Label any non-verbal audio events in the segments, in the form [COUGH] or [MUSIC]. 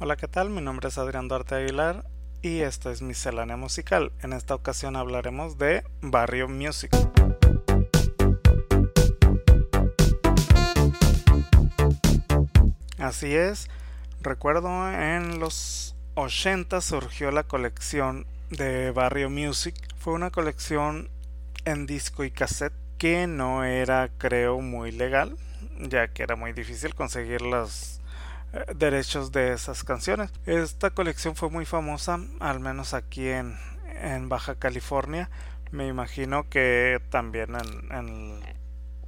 Hola, ¿qué tal? Mi nombre es Adrián Duarte Aguilar y esto es Miscelánea Musical. En esta ocasión hablaremos de Barrio Music. Así es, recuerdo en los 80 surgió la colección de Barrio Music. Fue una colección en disco y cassette que no era creo muy legal, ya que era muy difícil conseguir eh, derechos de esas canciones. Esta colección fue muy famosa, al menos aquí en, en Baja California. Me imagino que también en, en,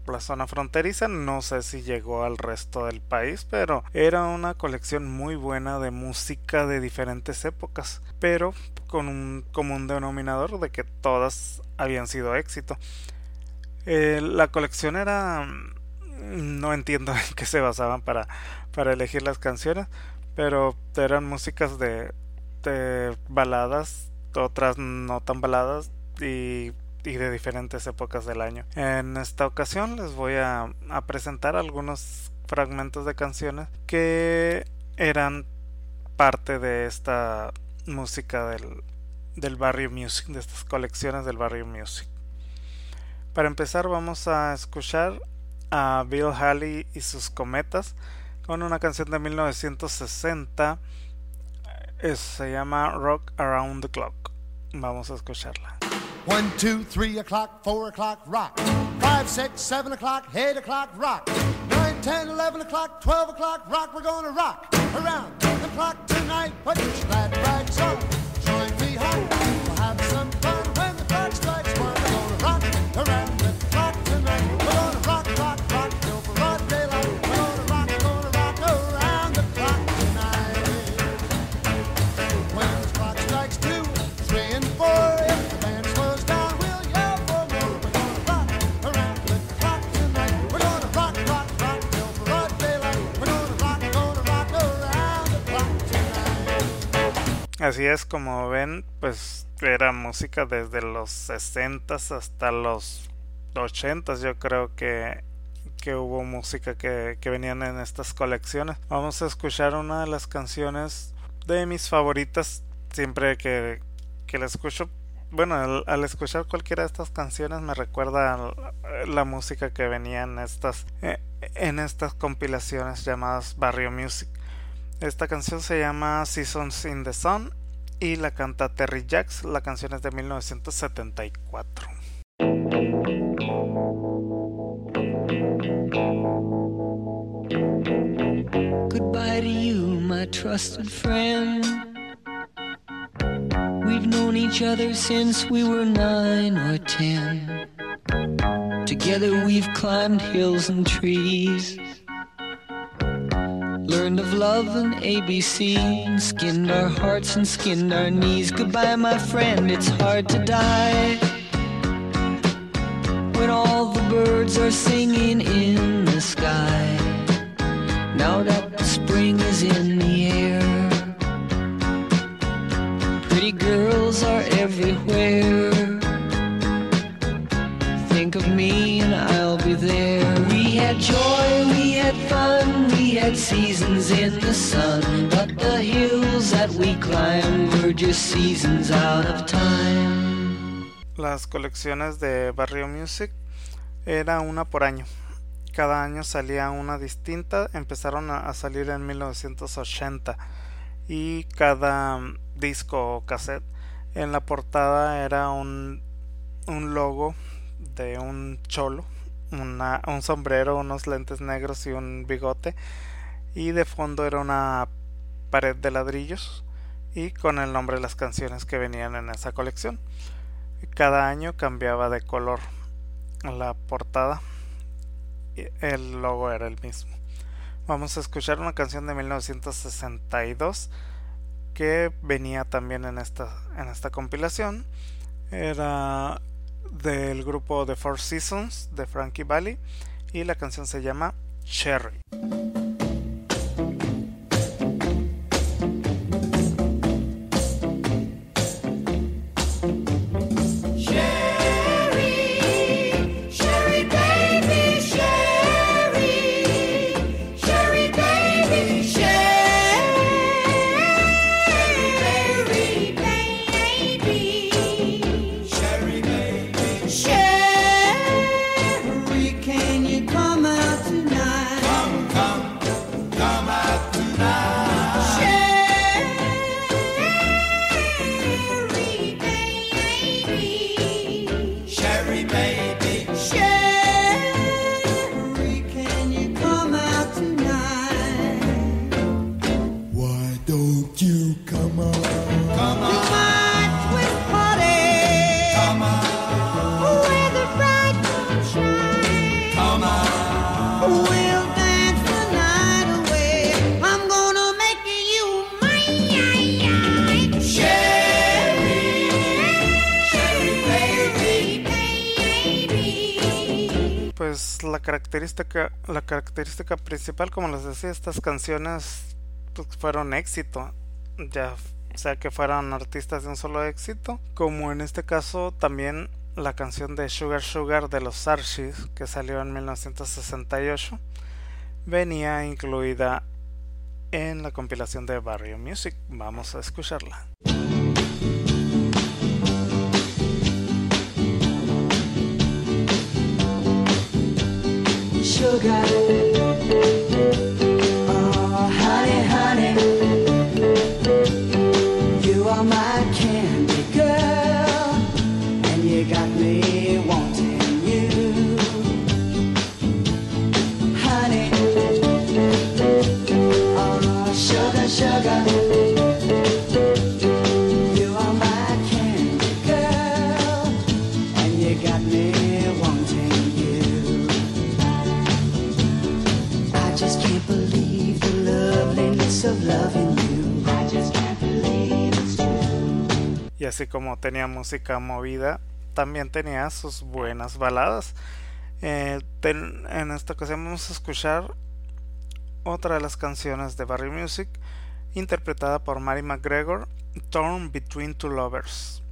la zona fronteriza. No sé si llegó al resto del país, pero era una colección muy buena de música de diferentes épocas, pero con un común denominador de que todas habían sido éxito. Eh, la colección era no entiendo [LAUGHS] en qué se basaban para, para elegir las canciones, pero eran músicas de, baladas, otras no tan baladas y, y, de diferentes épocas del año. En esta ocasión les voy a, a presentar algunos fragmentos de canciones que eran parte de esta música del, del barrio music, de estas colecciones del barrio music. Para empezar vamos a escuchar a Bill Haley y sus cometas con una canción de 1960 es, se llama Rock Around the Clock. Vamos a escucharla. 1, 2, 3 o'clock, 4 o'clock, rock. 5, 6, 7 o'clock, 8 o'clock, rock. 9, 10, 11 o'clock, 12 o'clock, rock. We're gonna rock around the clock tonight. Put your glad rags on. Así es como ven, pues era música desde los 60 hasta los 80 yo creo que que hubo música que, que venían en estas colecciones. Vamos a escuchar una de las canciones de mis favoritas siempre que, que la escucho. Bueno, al, escuchar cualquiera de estas canciones me recuerda la música que venía en estas, eh, en estas compilaciones llamadas Barrio Music. Esta canción se llama Seasons in the Sun y la canta Terry Jacks. La canción es de 1974. Goodbye to you, my trusted friend. We've known each other since we were nine or ten. Together we've climbed hills and trees. Learned of love and ABC, skinned our hearts and skinned our knees. Goodbye, my friend, it's hard to die. When all the birds are singing in the sky. Now that the spring is in the air, pretty girls are everywhere. Think of me and I'll be there. We had joy, we had fun, Las colecciones de Barrio Music era una por año. Cada año salía una distinta, empezaron a, salir en 1980 y cada disco o cassette en la portada era un, logo de un cholo, un sombrero, unos lentes negros y un bigote y de fondo era una pared de ladrillos y con el nombre de las canciones que venían en esa colección. Cada año cambiaba de color la portada el logo era el mismo. Vamos a escuchar una canción de 1962 que venía también en esta, en esta compilación. Era del grupo The Four Seasons de Frankie Valli y la canción se llama Cherry. Característica, la característica principal, como les decía, estas canciones pues, fueron éxito, ya sea que fueran artistas de un solo éxito, como en este caso también la canción de Sugar Sugar de los Archies, que salió en 1968, venía incluida en la compilación de Barrio Music. Vamos a escucharla. Sugar. Y así como tenía música movida, también tenía sus buenas baladas. Eh, en esta ocasión vamos a escuchar otra de las canciones de Barry Music, interpretada por Mary McGregor, Torn Between Two Lovers,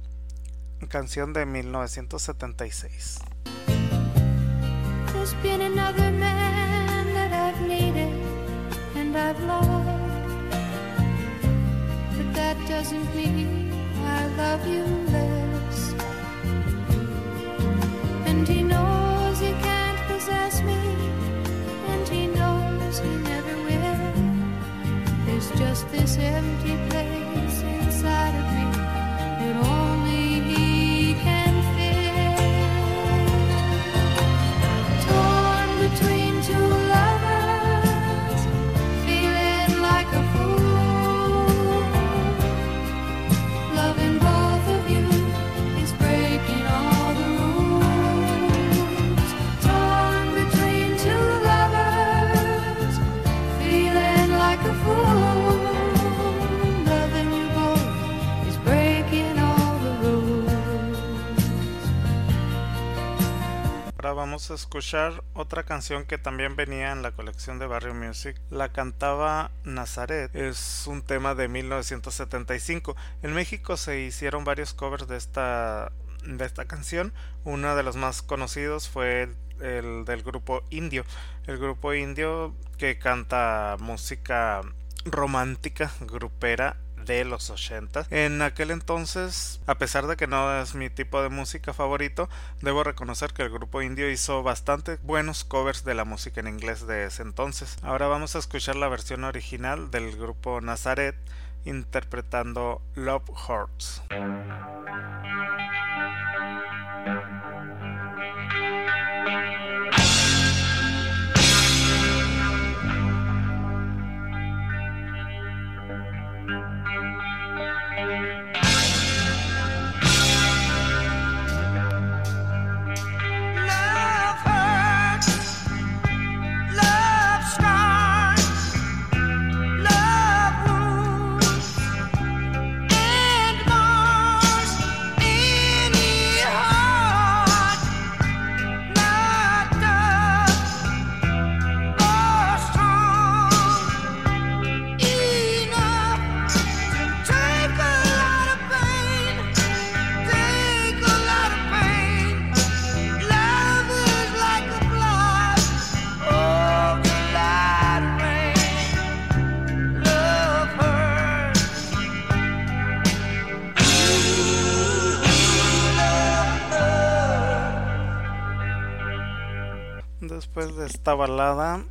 canción de 1976. I love you less. And he knows he can't possess me, and he knows he never will. There's just this empty place vamos a escuchar otra canción que también venía en la colección de Barrio Music. La cantaba Nazaret. Es un tema de 1975. En México se hicieron varios covers de esta de esta canción. Uno de los más conocidos fue el, el del grupo Indio. El grupo Indio que canta música romántica, grupera de los 80. En aquel entonces, a pesar de que no es mi tipo de música favorito, debo reconocer que el grupo indio hizo bastante buenos covers de la música en inglés de ese entonces. Ahora vamos a escuchar la versión original del grupo Nazaret interpretando Love Hurts. Después de esta balada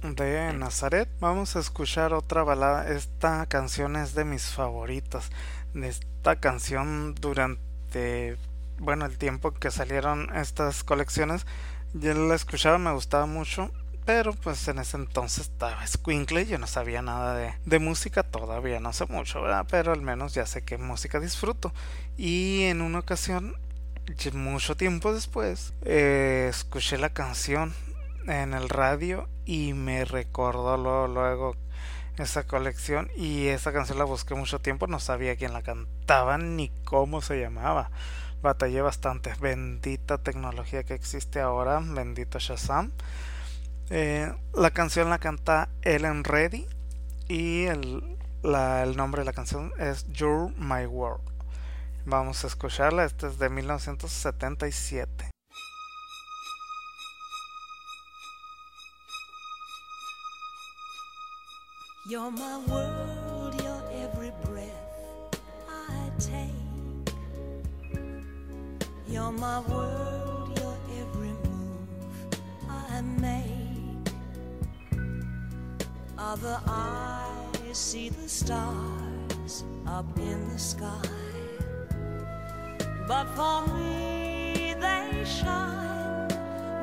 de Nazaret, vamos a escuchar otra balada. Esta canción es de mis favoritas. Esta canción durante, bueno, el tiempo que salieron estas colecciones, yo la escuchaba, me gustaba mucho. Pero pues en ese entonces estaba escuincle, yo no sabía nada de, de música, todavía no sé mucho. Pero al menos ya sé qué música disfruto. Y en una ocasión mucho tiempo después eh, escuché la canción en el radio y me recordó luego, esa colección y esa canción la busqué mucho tiempo no sabía quién la cantaba ni cómo se llamaba batallé bastante. Bendita tecnología que existe ahora, bendito Shazam. Eh, la canción la canta Ellen Reddy y el nombre de la canción es You're My World. Vamos a escucharla, esta es de 1977. You're my world, you're every breath I take. You're my world, you're every move I make. Other eyes see the stars up in the sky. But for me, they shine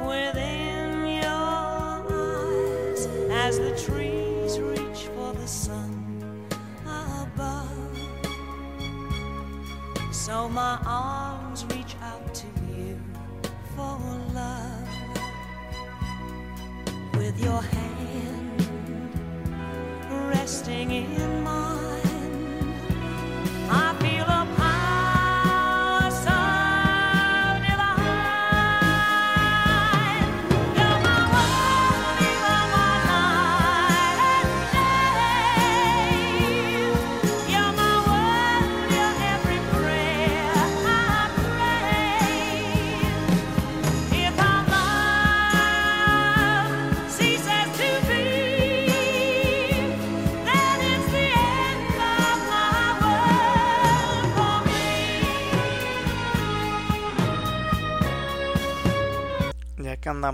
within your eyes as the trees reach for the sun above. So my arms reach out to you for love. With your hand resting in mine,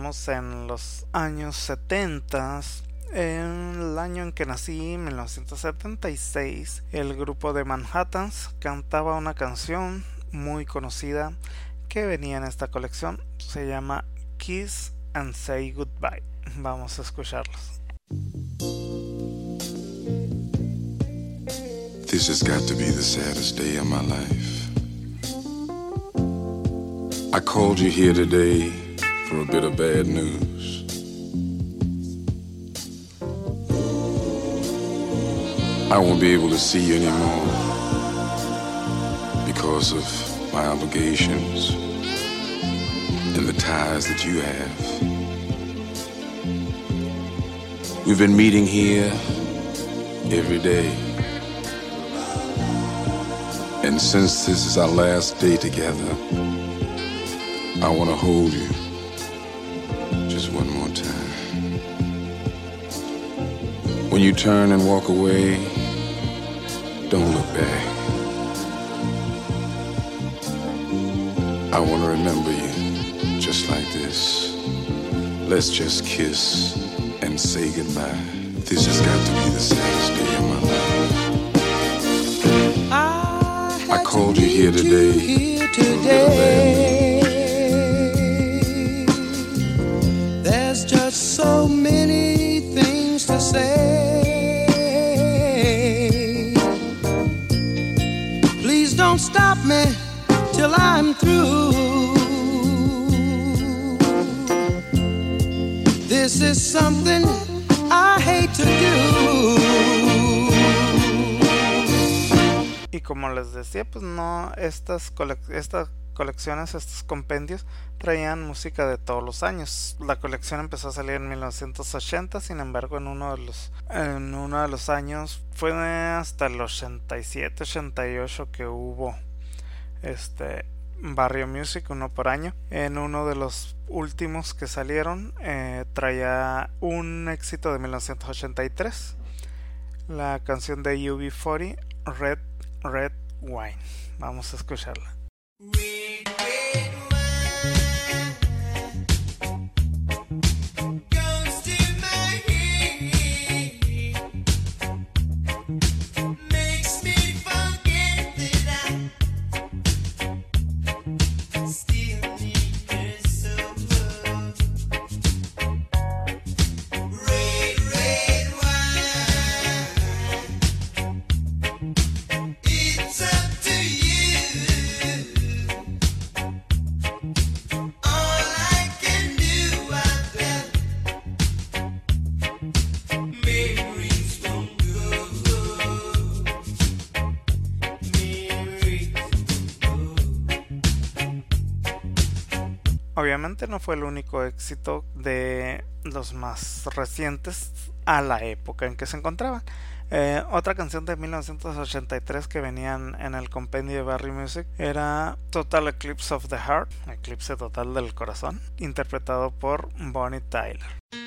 Andamos en los años 70, en el año en que nací, 1976, el grupo de Manhattans cantaba una canción muy conocida que venía en esta colección. Se llama Kiss and Say Goodbye. Vamos a escucharlos. This has got to be the saddest day of my life. I called you here today for a bit of bad news. I won't be able to see you anymore because of my obligations and the ties that you have. We've been meeting here every day. And since this is our last day together, I want to hold you When you turn and walk away, don't look back. I want to remember you just like this. Let's just kiss and say goodbye. This has got to be the saddest day of my life. I called you here today for a bit something I hate to do. Y como les decía, pues no, estas, estas colecciones, estos compendios, traían música de todos los años. La colección empezó a salir en 1980, sin embargo, en uno de los, en uno de los años fue hasta el 87, 88 que hubo este Barrio Music, uno por año. En uno de los últimos que salieron, eh, traía un éxito de 1983, la canción de UB40, Red Red Wine. Vamos a escucharla. No fue el único éxito de los más recientes a la época en que se encontraban. Eh, otra canción de 1983 que venían en el compendio de Barry Music era Total Eclipse of the Heart, Eclipse Total del Corazón, interpretado por Bonnie Tyler.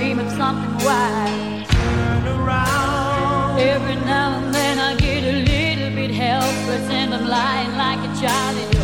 Dream of something wild. Turn around. Every now and then I get a little bit helpless and I'm lying like a child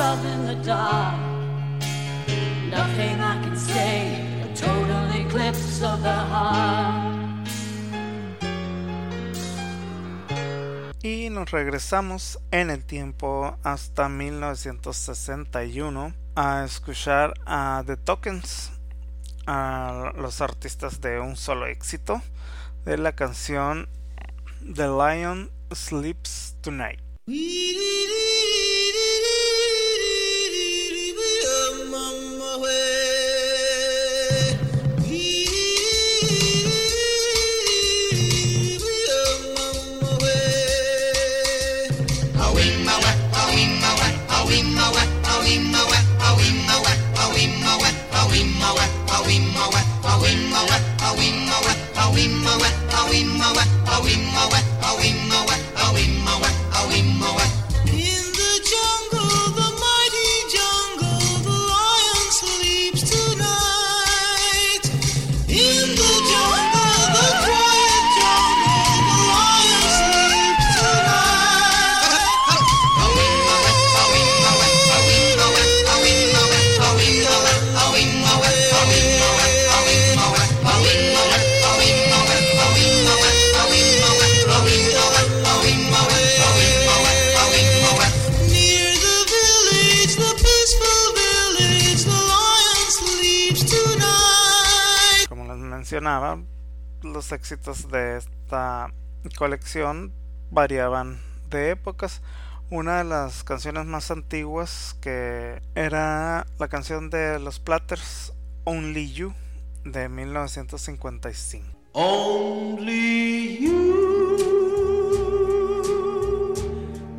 there's only love in the dark. Nothing I can say, a total eclipse of the heart. Y nos regresamos en el tiempo hasta 1961 a escuchar a The Tokens, a los artistas de un solo éxito, de la canción The Lion Sleeps Tonight. a wimma wet, a wimma wet, a wimma wet, a wimma wet. Los éxitos de esta colección variaban de épocas. Una de las canciones más antiguas que era la canción de los Platters Only You de 1955. Only you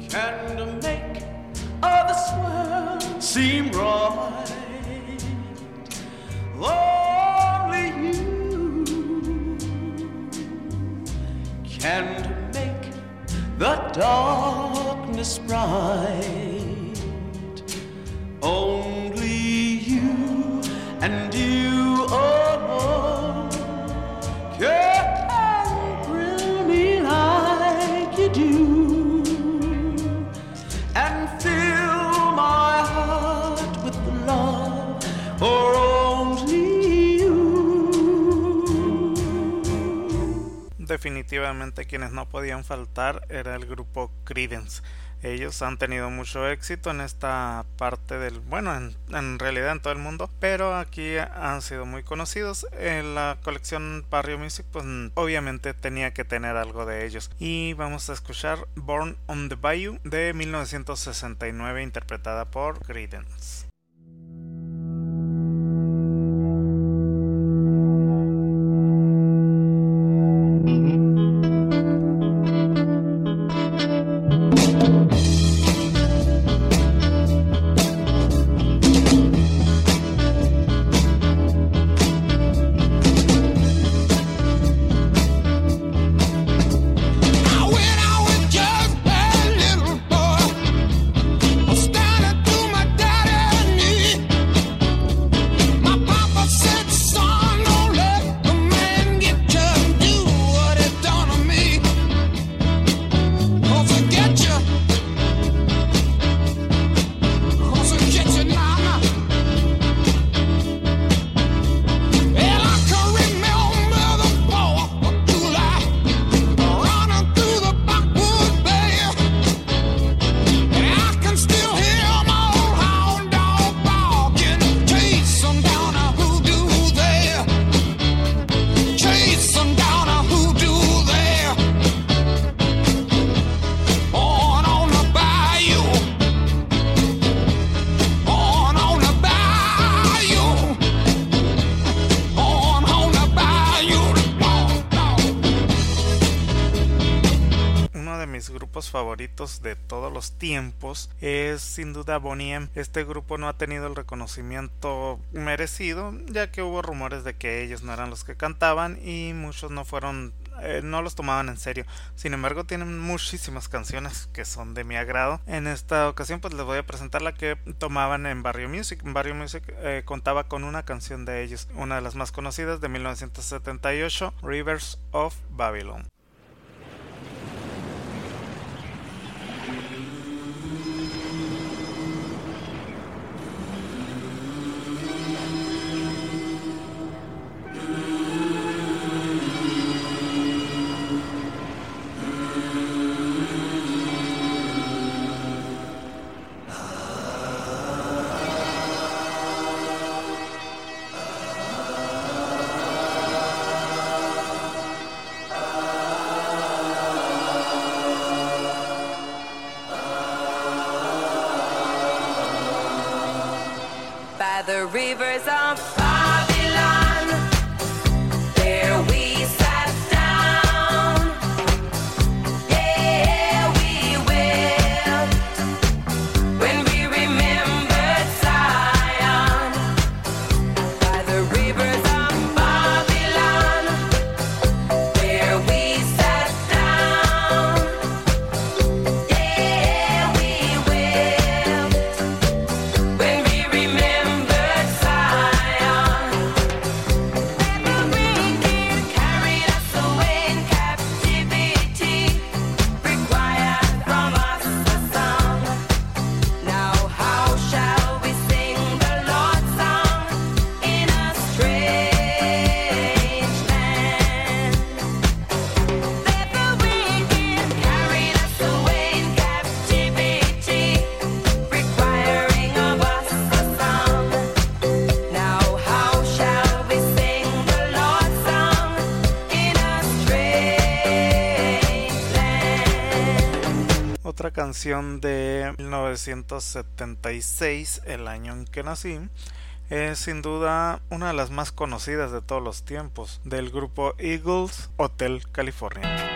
can make all this world seem right. Darkness bright. Definitivamente quienes no podían faltar era el grupo Credence. Ellos han tenido mucho éxito en esta parte del, bueno, en, realidad en todo el mundo, pero aquí han sido muy conocidos. En la colección Barrio Music, pues obviamente tenía que tener algo de ellos. Y vamos a escuchar Born on the Bayou de 1969, interpretada por Credence. De todos los tiempos es sin duda Bonnie M. Este grupo no ha tenido el reconocimiento merecido, ya que hubo rumores de que ellos no eran los que cantaban y muchos no fueron eh, no los tomaban en serio. Sin embargo, tienen muchísimas canciones que son de mi agrado. En esta ocasión, pues les voy a presentar la que tomaban en Barrio Music. Barrio Music eh, contaba con una canción de ellos, una de las más conocidas de 1978, Rivers of Babylon. De 1976, el año en que nací, es sin duda una de las más conocidas de todos los tiempos, del grupo Eagles, Hotel California.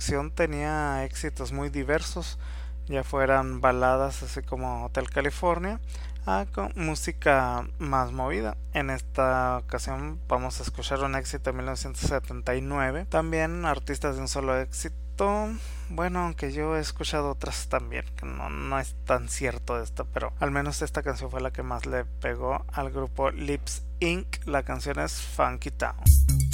La colección tenía éxitos muy diversos, ya fueran baladas así como Hotel California, a música más movida. En esta ocasión vamos a escuchar un éxito de 1979, también artistas de un solo éxito. Bueno, aunque yo he escuchado otras también, que no, no es tan cierto esto, pero al menos esta canción fue la que más le pegó al grupo Lips Inc. La canción es Funky Town.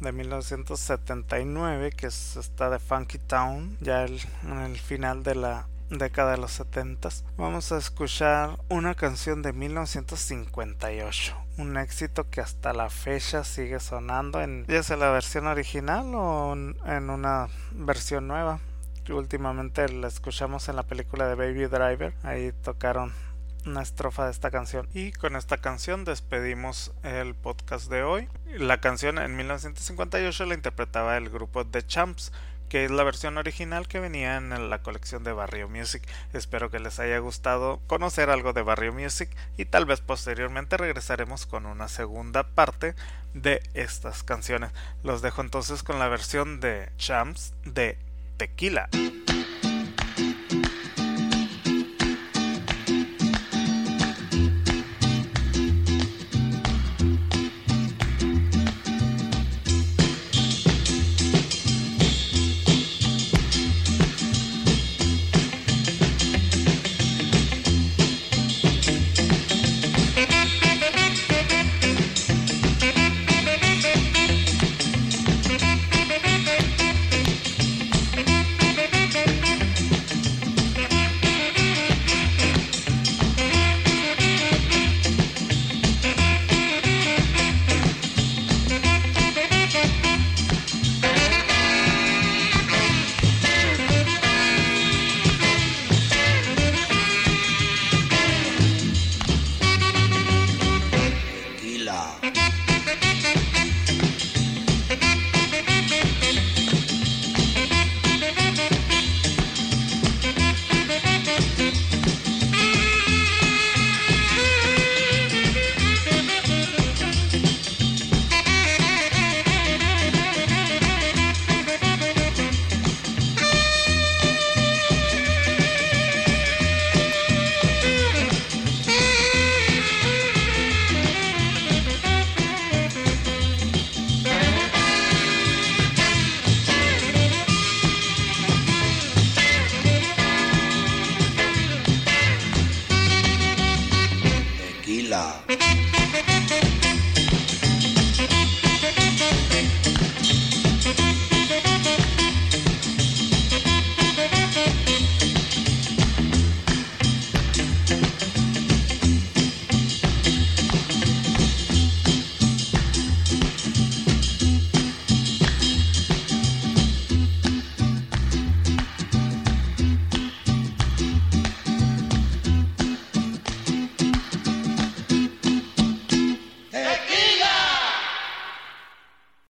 De 1979 que es esta de Funky Town ya en el final de la década de los 70 vamos a escuchar una canción de 1958 un éxito que hasta la fecha sigue sonando en ya sea la versión original o en una versión nueva últimamente la escuchamos en la película de Baby Driver ahí tocaron una estrofa de esta canción. Y con esta canción despedimos el podcast de hoy. La canción en 1958 la interpretaba el grupo The Champs, que es la versión original que venía en la colección de Barrio Music. Espero que les haya gustado conocer algo de Barrio Music y tal vez posteriormente regresaremos con una segunda parte de estas canciones. Los dejo entonces con la versión de Champs de Tequila.